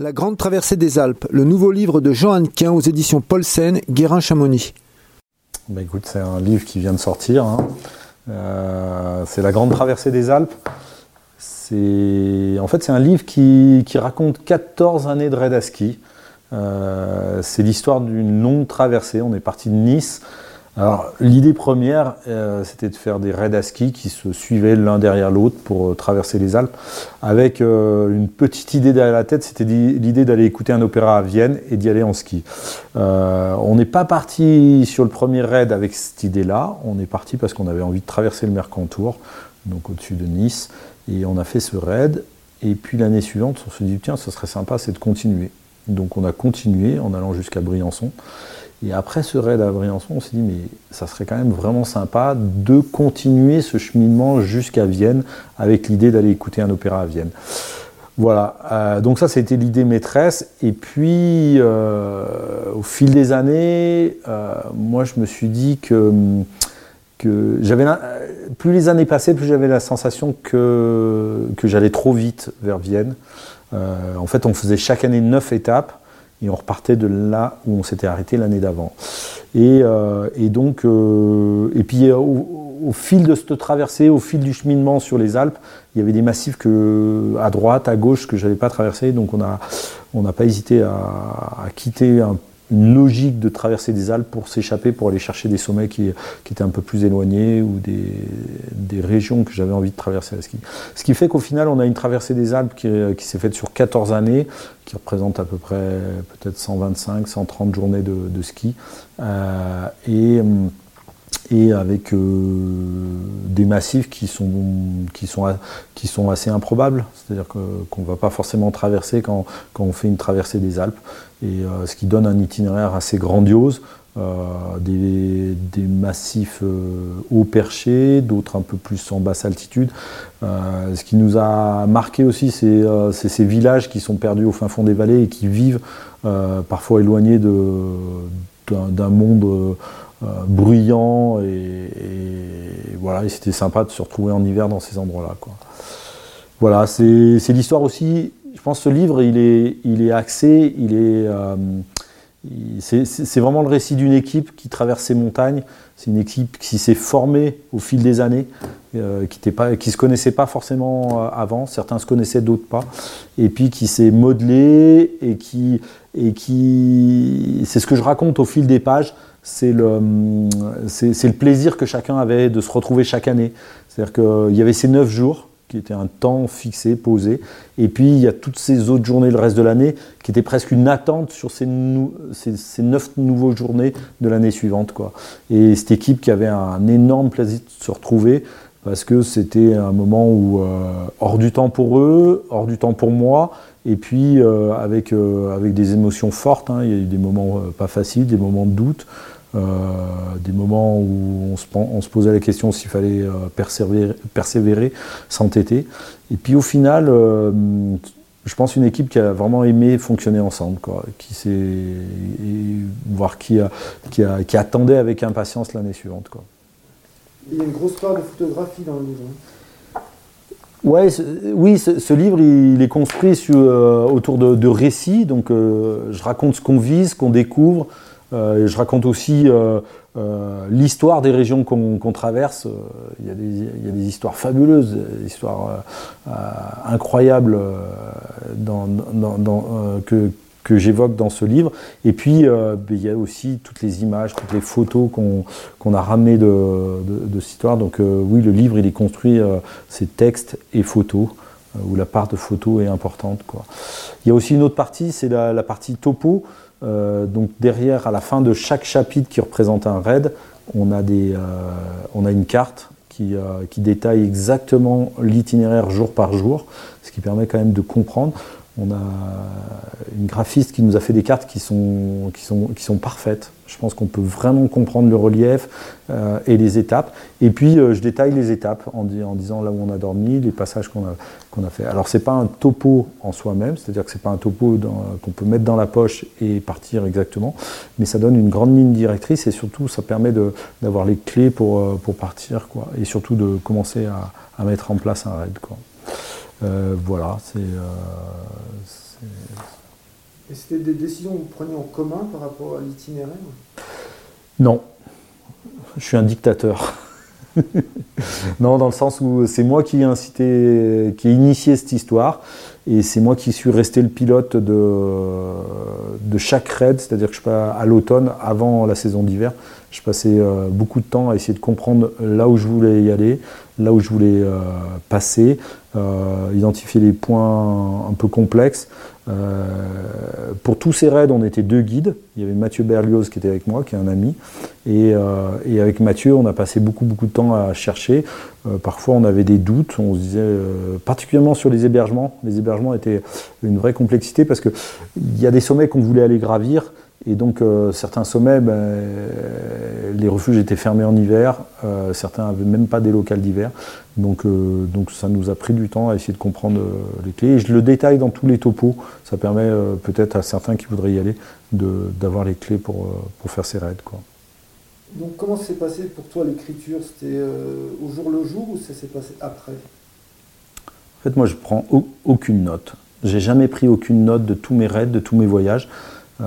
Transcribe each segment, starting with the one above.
La Grande Traversée des Alpes, le nouveau livre de Jean Hannequin aux éditions Paulsen, Guérin-Chamonix. Bah écoute, c'est un livre qui vient de sortir. hein. Euh, c'est La Grande Traversée des Alpes. En fait, c'est un livre qui, raconte 14 années de raid ski. Euh, c'est l'histoire d'une longue traversée. On est parti de Nice. Alors, l'idée première, euh, c'était de faire des raids à ski qui se suivaient l'un derrière l'autre pour euh, traverser les Alpes, avec euh, une petite idée derrière la tête, c'était l'idée d'aller écouter un opéra à Vienne et d'y aller en ski. On n'est pas parti sur le premier raid avec cette idée-là, on est parti parce qu'on avait envie de traverser le Mercantour, donc au-dessus de Nice, et on a fait ce raid, et puis l'année suivante, on se dit, tiens, ce serait sympa, c'est de continuer. Donc on a continué en allant jusqu'à Briançon. Et après ce raid à Briançon, on s'est dit, mais ça serait quand même vraiment sympa de continuer ce cheminement jusqu'à Vienne avec l'idée d'aller écouter un opéra à Vienne. Voilà, euh, donc ça, c'était l'idée maîtresse. Et puis, euh, au fil des années, euh, moi, je me suis dit que, j'avais, plus les années passaient, plus j'avais la sensation que, que j'allais trop vite vers Vienne. En fait, on faisait chaque année neuf étapes et on repartait de là où on s'était arrêté l'année d'avant. Et, euh, donc, euh, puis euh, au, fil de cette traversée, au fil du cheminement sur les Alpes, il y avait des massifs à droite, à gauche que je n'avais pas traversé, donc on n'a pas hésité à, à quitter un- une logique de traverser des Alpes pour s'échapper, pour aller chercher des sommets qui, étaient un peu plus éloignés ou des, régions que j'avais envie de traverser à ski. Ce qui fait qu'au final, on a une traversée des Alpes qui, s'est faite sur 14 années, qui représente à peu près peut-être 125, 130 journées de, ski. Euh, hum, et avec euh, des massifs qui sont, qui sont, qui sont assez improbables, c'est-à-dire qu'on ne va pas forcément traverser quand, quand on fait une traversée des Alpes, et euh, ce qui donne un itinéraire assez grandiose, euh, des, des massifs haut perchés, d'autres un peu plus en basse altitude. Ce qui nous a marqué aussi, c'est ces villages qui sont perdus au fin fond des vallées et qui vivent parfois éloignés d'un monde bruyant et, voilà, et c'était sympa de se retrouver en hiver dans ces endroits-là. quoi. Voilà, c'est l'histoire aussi. Je pense que ce livre, il est, il est axé, il est, euh, c'est vraiment le récit d'une équipe qui traverse ces montagnes. C'est une équipe qui s'est formée au fil des années, euh, qui ne se connaissait pas forcément euh, avant. Certains se connaissaient, d'autres pas. Et puis qui s'est modelée et qui, et qui, c'est ce que je raconte au fil des pages. C'est le, hum, le plaisir que chacun avait de se retrouver chaque année. C'est-à-dire qu'il y avait ces neuf jours qui étaient un temps fixé, posé, et puis il y a toutes ces autres journées le reste de l'année qui étaient presque une attente sur ces, neuf nouveaux journées de l'année suivante. Et cette équipe qui avait un énorme plaisir de se retrouver parce que c'était un moment où euh, hors du temps pour eux, hors du temps pour moi, et puis euh, avec, euh, avec des émotions fortes. hein. Il y a eu des moments pas faciles, des moments de doute, des moments où on se, pen- on se posait la question s'il fallait euh, persévérer, persévérer, s'entêter. Et puis au final, euh, je pense une équipe qui a vraiment aimé fonctionner ensemble, quoi, qui s'est, voire qui, a, qui, a- qui attendait avec impatience l'année suivante. Quoi. Il y a une grosse part de photographie dans le livre. hein. Ouais, ce- oui, ce, ce livre, il, est construit sur, euh, autour de, de récits. Donc, euh, je raconte ce qu'on vit, ce qu'on découvre. Euh, je raconte aussi euh, euh, l'histoire des régions qu'on traverse. Il y, a des, histoires fabuleuses, des histoires incroyables que, que j'évoque dans ce livre. Et puis, ben, il y a aussi toutes les images, toutes les photos qu'on a ramenées de, cette histoire. Donc, oui, le livre, il est construit, c'est texte et photos, où la part de photos est importante. Il y a aussi une autre partie, c'est la partie topo. Euh, donc, derrière, à la fin de chaque chapitre qui représente un raid, on a, euh, une carte euh, qui détaille exactement l'itinéraire jour par jour, ce qui permet quand même de comprendre. On a une graphiste qui nous a fait des cartes qui sont, qui sont, qui sont parfaites. Je pense qu'on peut vraiment comprendre le relief euh, et les étapes. Et puis, euh, je détaille les étapes en, di- en disant là où on a dormi, les passages qu'on a, qu'on a fait. Alors, c'est pas un topo en soi-même, c'est-à-dire que c'est pas un topo qu'on peut mettre dans la poche et partir exactement, mais ça donne une grande ligne directrice et surtout, ça permet d'avoir les clés pour, euh, pour partir, quoi. Et surtout de commencer à, à mettre en place un raid, quoi. Euh, voilà, c'est. euh, c'est- Et c'était des décisions que vous preniez en commun par rapport à l'itinéraire? Non. Je suis un dictateur. non, dans le sens où c'est moi qui ai incité, qui ai initié cette histoire, et c'est moi qui suis resté le pilote de, de chaque raid, c'est-à-dire que je pas à l'automne, avant la saison d'hiver, je passais euh, beaucoup de temps à essayer de comprendre là où je voulais y aller, là où je voulais euh, passer, euh, identifier les points un peu complexes. pour tous ces raids, on était deux guides. Il y avait Mathieu Berlioz qui était avec moi, qui est un ami. Et, avec Mathieu, on a passé beaucoup, beaucoup de temps à chercher. parfois, on avait des doutes. On se disait, particulièrement sur les hébergements. Les hébergements étaient une vraie complexité parce qu'il y a des sommets qu'on voulait aller gravir. Et donc euh, certains sommets, ben, les refuges étaient fermés en hiver, euh, certains n'avaient même pas des locales d'hiver. Donc, euh, donc ça nous a pris du temps à essayer de comprendre les clés. Et je le détaille dans tous les topos, ça permet peut-être à certains qui voudraient y aller d'avoir les clés pour, pour faire ces raids. Quoi. Donc comment s'est passé pour toi l'écriture? C'était au jour le jour ou ça s'est passé après? En fait moi je prends aucune note. J'ai jamais pris aucune note de tous mes raids, de tous mes voyages. Euh,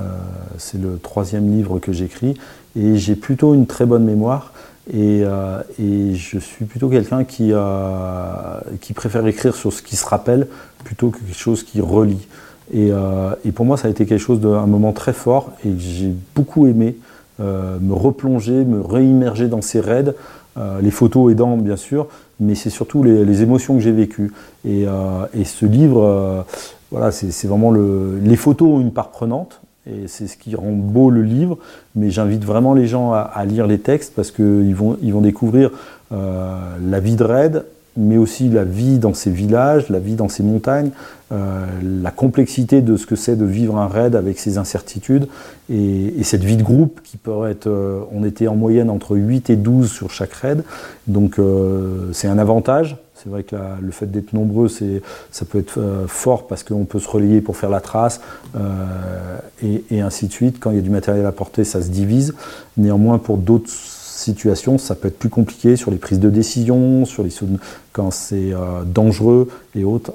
c'est le troisième livre que j'écris et j'ai plutôt une très bonne mémoire. Et, euh, je suis plutôt quelqu'un qui, qui préfère écrire sur ce qui se rappelle plutôt que quelque chose qui relie. Et, euh, pour moi, ça a été quelque chose d'un moment très fort et j'ai beaucoup aimé me replonger, me réimmerger dans ces raids, les photos aidant bien sûr, mais c'est surtout les, émotions que j'ai vécues. Et, ce livre, voilà, c'est vraiment le, les photos ont une part prenante, c'est ce qui rend beau le livre. Mais j'invite vraiment les gens à, lire les textes parce qu'ils vont, ils vont découvrir euh, la vie de Red, mais aussi la vie dans ces villages, la vie dans ces montagnes, euh, la complexité de ce que c'est de vivre un raid avec ses incertitudes, et, cette vie de groupe qui peut être, euh, on était en moyenne entre 8 et 12 sur chaque raid, donc c'est un avantage, c'est vrai que le fait d'être nombreux, ça peut être euh, fort parce qu'on peut se relayer pour faire la trace euh, et, ainsi de suite. Quand il y a du matériel à porter, ça se divise. Néanmoins, pour d'autres situations, ça peut être plus compliqué sur les prises de décision, sur les quand c'est euh, dangereux et autres.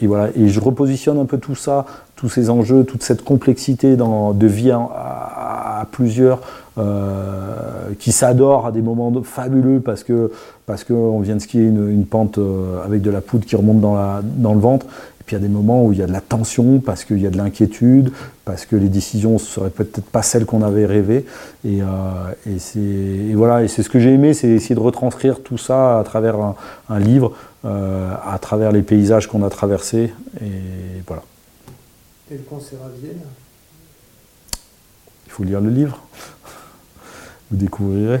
et voilà. Et je repositionne un peu tout ça, tous ces enjeux, toute cette complexité dans, de vie à plusieurs euh, qui s'adorent à des moments fabuleux parce que parce qu'on vient de skier une, pente euh, avec de la poudre qui remonte dans, la, dans le ventre. Et puis il y a des moments où il y a de la tension parce qu'il y a de l'inquiétude, parce que les décisions ne seraient peut-être pas celles qu'on avait rêvées. Et, euh, et voilà, et c'est ce que j'ai aimé, c'est essayer de retranscrire tout ça à travers un, livre, à travers les paysages qu'on a traversés. Et voilà. Et concert à Vienne Il faut lire le livre vous découvrirez.